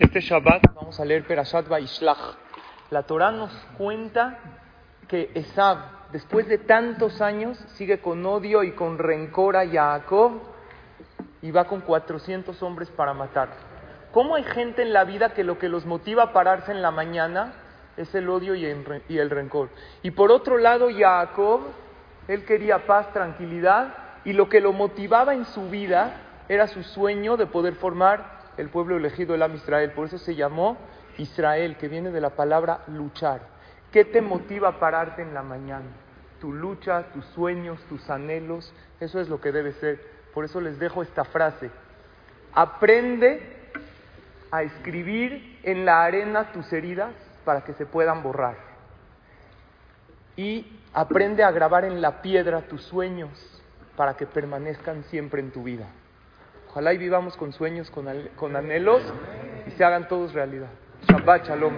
Este Shabbat vamos a leer Perashat Vaishlach. La Torah nos cuenta que Esab, después de tantos años, sigue con odio y con rencor a Jacob y va con 400 hombres para matar. ¿Cómo hay gente en la vida que lo que los motiva a pararse en la mañana es el odio y el rencor? Y por otro lado, Jacob, él quería paz, tranquilidad, y lo que lo motivaba en su vida era su sueño de poder formar el pueblo elegido, el Am Israel. Por eso se llamó Israel, que viene de la palabra luchar. ¿Qué te motiva a pararte en la mañana? Tu lucha, tus sueños, tus anhelos, eso es lo que debe ser. Por eso les dejo esta frase. Aprende a escribir en la arena tus heridas para que se puedan borrar. Y aprende a grabar en la piedra tus sueños para que permanezcan siempre en tu vida. Ojalá y vivamos con sueños, con, anhelos y se hagan todos realidad. Shabbat Shalom,